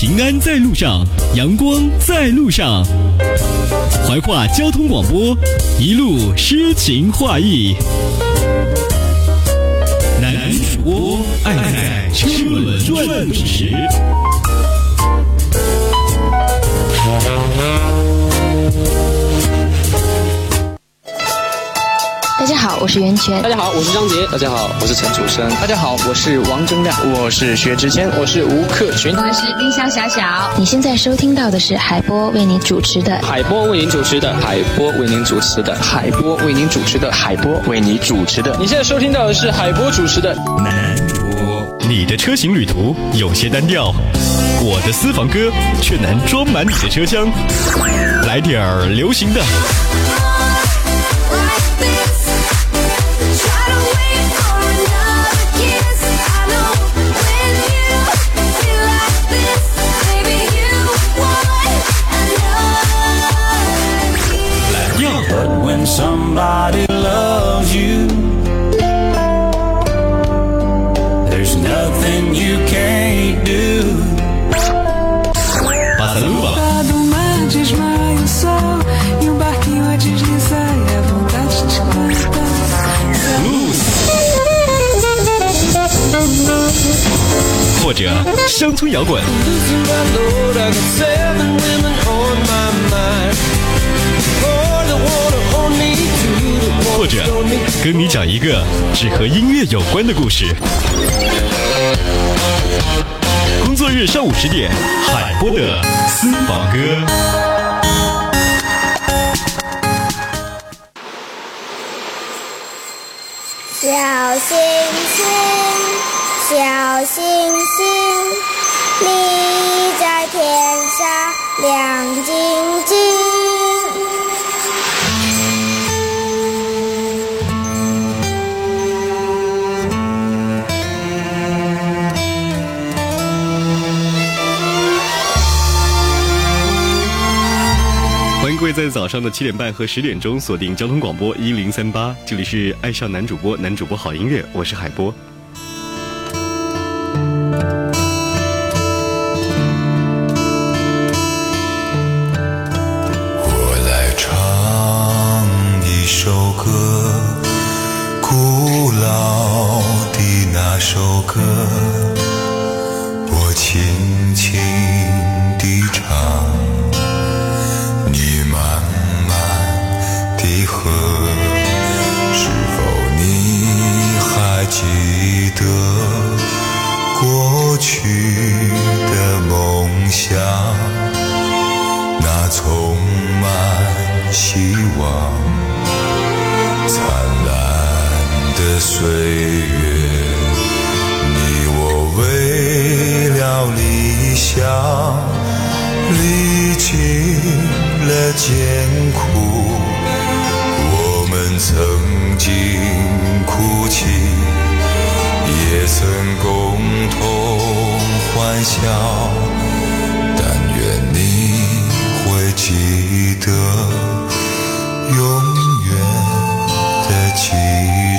平安在路上，阳光在路上。怀化交通广播，一路诗情画意。男主播爱在车轮转动时。家好，我是袁泉。大家好，我是张杰。大家好，我是陈楚生。大家好，我是王铮亮。我是薛之谦。我是吴克群。我是丁香小小。你现在收听到的是海波为你主持的海波为您主持的海波为您主持的海波为您主持的海波为您主持的。你现在收听到的是海波主持的男主播。你的车型旅途有些单调，我的私房歌却能装满你的车厢。来点儿流行的。somebody loves you. There's nothing you can't do. Passa antes maio sol e o barquinho a deslizar e a vontade de cantar. Luz. 或者乡村摇滚。 者跟你讲一个只和音乐有关的故事。工作日上午十点，海波的私房歌。小星星，小星星，你在天上亮晶晶。各位在早上的七点半和十点钟锁定交通广播一零三八，这里是爱上男主播，男主播好音乐，我是海波。希望、灿烂的岁月，你我为了理想历经了艰苦。我们曾经哭泣，也曾共同欢笑，但愿你会记得，永远的记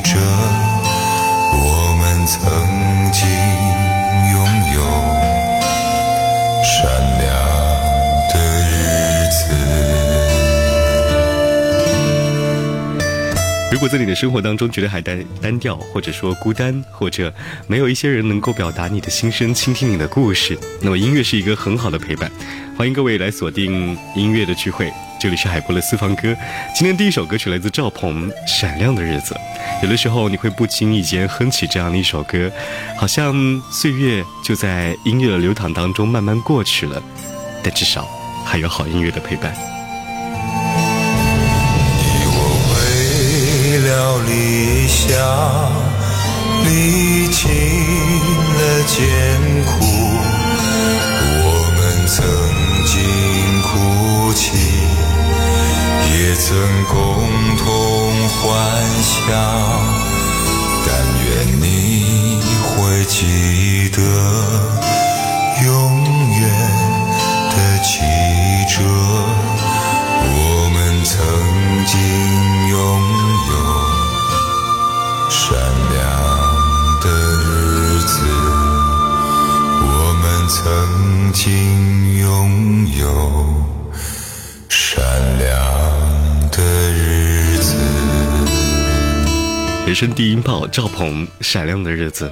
着，我们曾经拥有善良。如果在你的生活当中觉得还单单调，或者说孤单，或者没有一些人能够表达你的心声，倾听你的故事，那么音乐是一个很好的陪伴。欢迎各位来锁定音乐的聚会，这里是海波的私房歌。今天第一首歌曲来自赵鹏，《闪亮的日子》。有的时候你会不经意间哼起这样的一首歌，好像岁月就在音乐的流淌当中慢慢过去了，但至少还有好音乐的陪伴。你我为了理想，历尽了艰苦，曾共同欢笑，但愿你会记得，永远的记着，我们曾经拥有善良的日子，我们曾经。人生低音炮赵鹏闪亮的日子。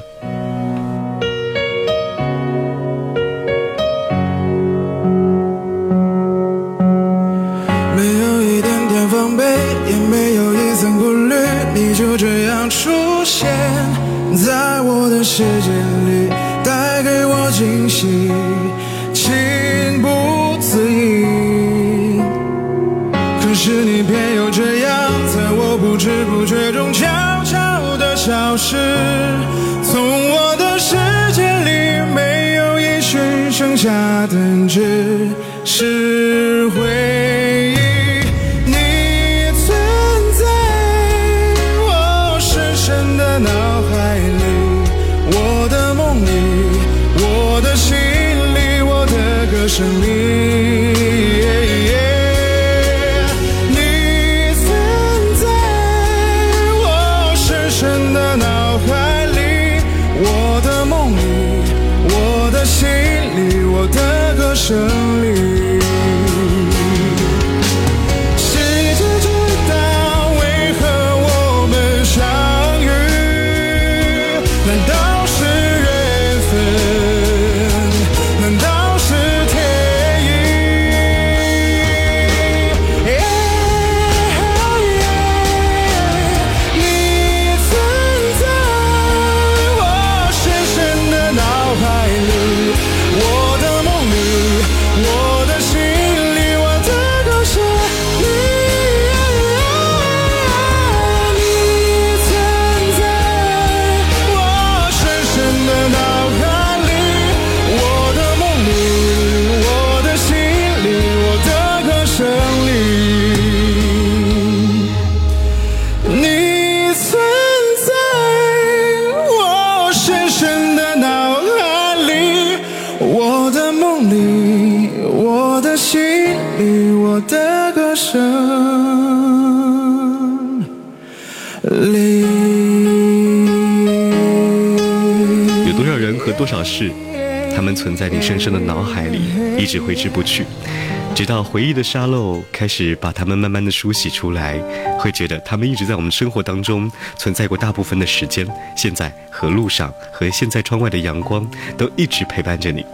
是从我的世界里没有音讯剩下的只是多少事，他们存在你深深的脑海里，一直挥之不去，直到回忆的沙漏开始把它们慢慢的梳洗出来，会觉得它们一直在我们生活当中存在过大部分的时间，现在和路上和现在窗外的阳光都一直陪伴着你。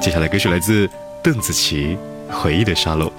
接下来歌曲来自邓紫棋回忆的沙漏。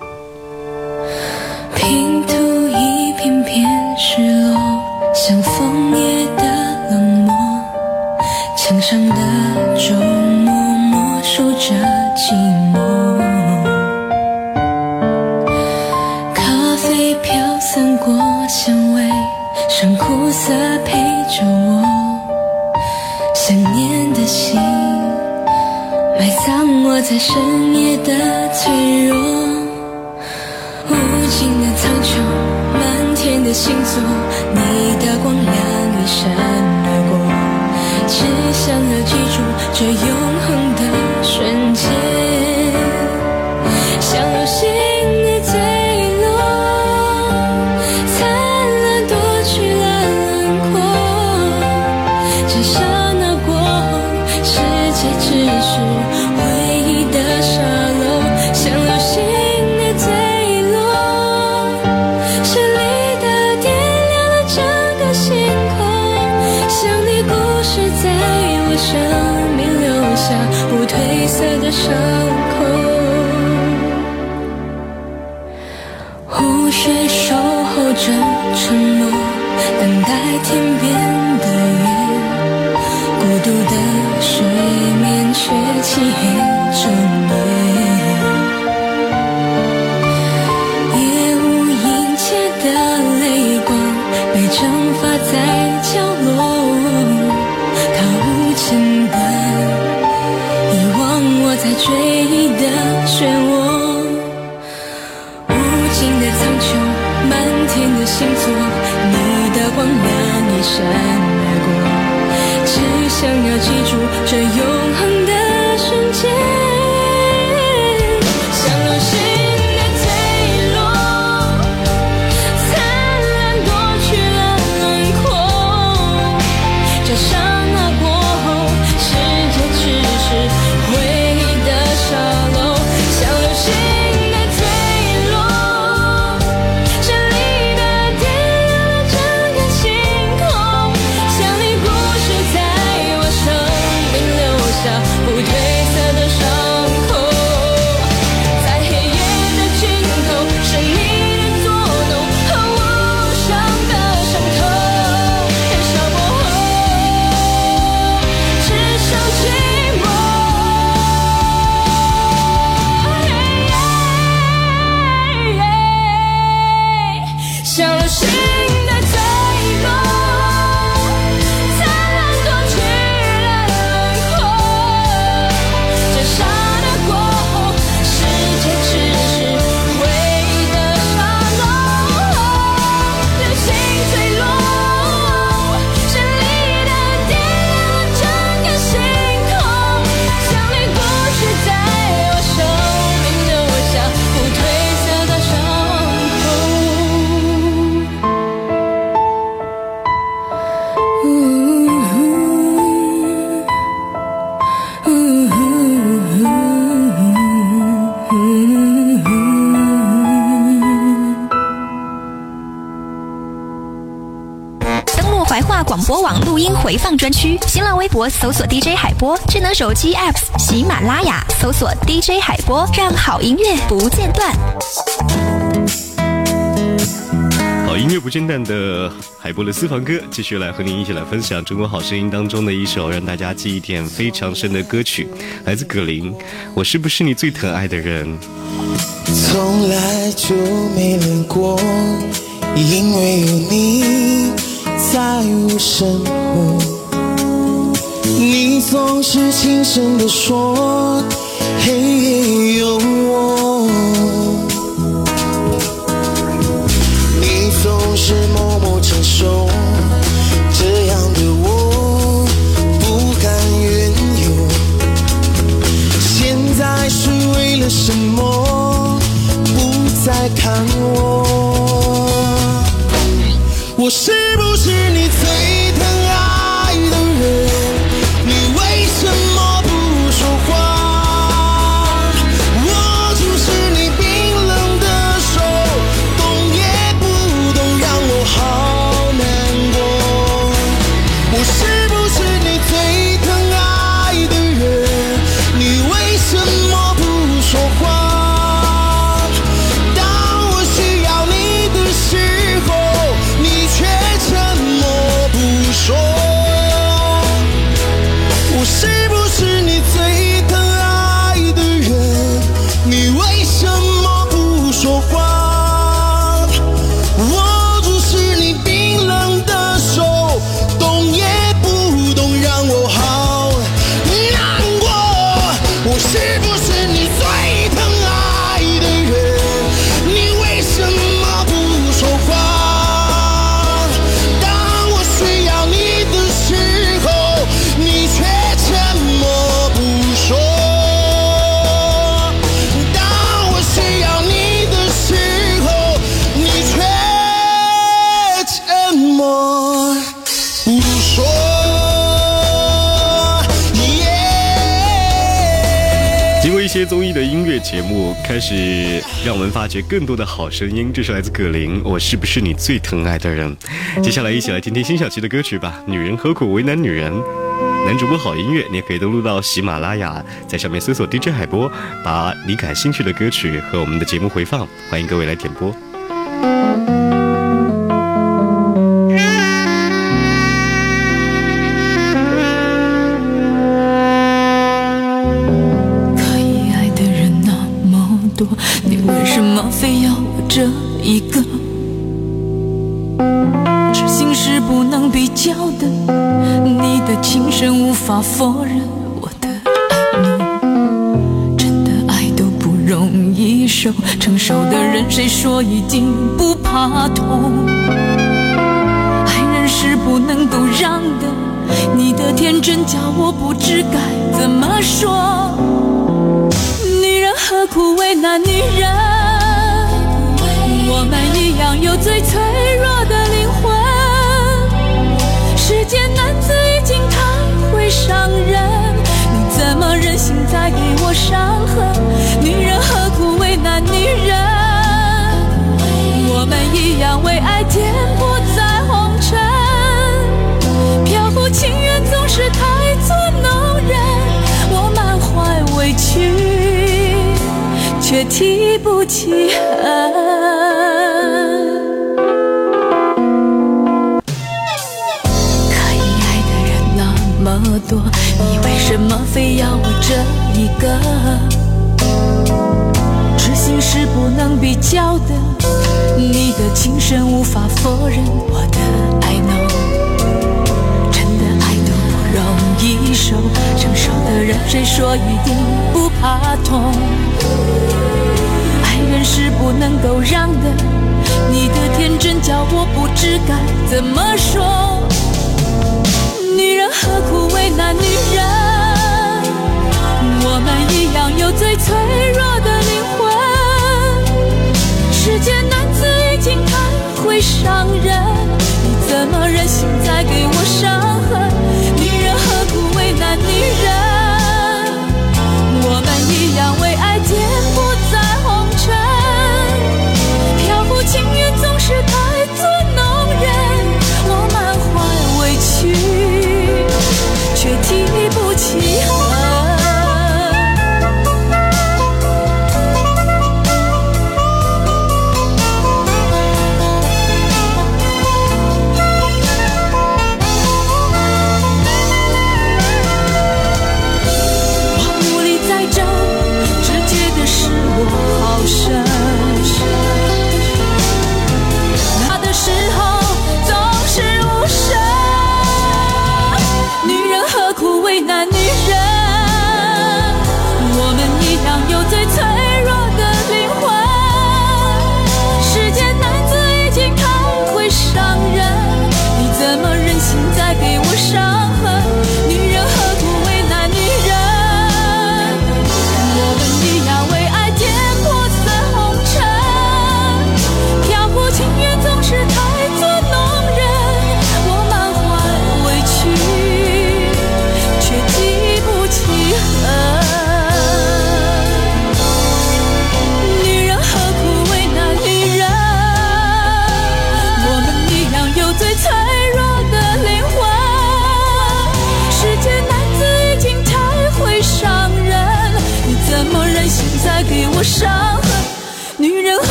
沉默等待天边的月，孤独的睡眠却漆黑整夜，夜无音节的泪光被蒸发在。星座，你的光亮一闪而过，只想要记住这有。播网录音回放专区。新浪微博搜索 DJ 海波，智能手机 Apps 喜马拉雅搜索 DJ 海波，让好音乐不间断。好音乐不间断的海波的私房歌，继续来和您一起来分享《中国好声音》当中的一首让大家记忆点非常深的歌曲，来自葛林。我是不是你最疼爱的人？从来就没冷过，因为有你在我身后。你总是轻声地说，黑夜有我。你总是默默承受，这样的我不甘愿有。现在是为了什么不再看我？我是综艺的音乐节目，开始让我们发掘更多的好声音。这是来自葛林，我是不是你最疼爱的人？接下来一起来听听辛晓琪的歌曲吧。女人何苦为难女人？男主播好音乐，你也可以登录到喜马拉雅，在上面搜索 DJ 海波，把你感兴趣的歌曲和我们的节目回放，欢迎各位来点播。无法否认我的爱你，真的爱都不容易受，承受的人谁说一定不怕痛？爱人是不能都让的，你的天真叫我不知该怎么说。女人何苦为难女人？我们一样有最脆弱的灵魂。世间难伤人，你怎么忍心再给我伤痕？女人何苦为难女人？我们一样为爱颠簸在红尘。飘忽情缘总是太作弄人，我满怀委屈，却提不起恨。什么非要我这一个？痴心是不能比较的，你的情深无法否认我的爱浓。真的爱都不容易受，承受的人谁说一定不怕痛？爱人是不能够让的，你的天真叫我不知该怎么说。样有最脆弱的灵魂。世间男子已经太会伤人，你怎么忍心再给我伤痕？女人何苦为难女人？我们一样难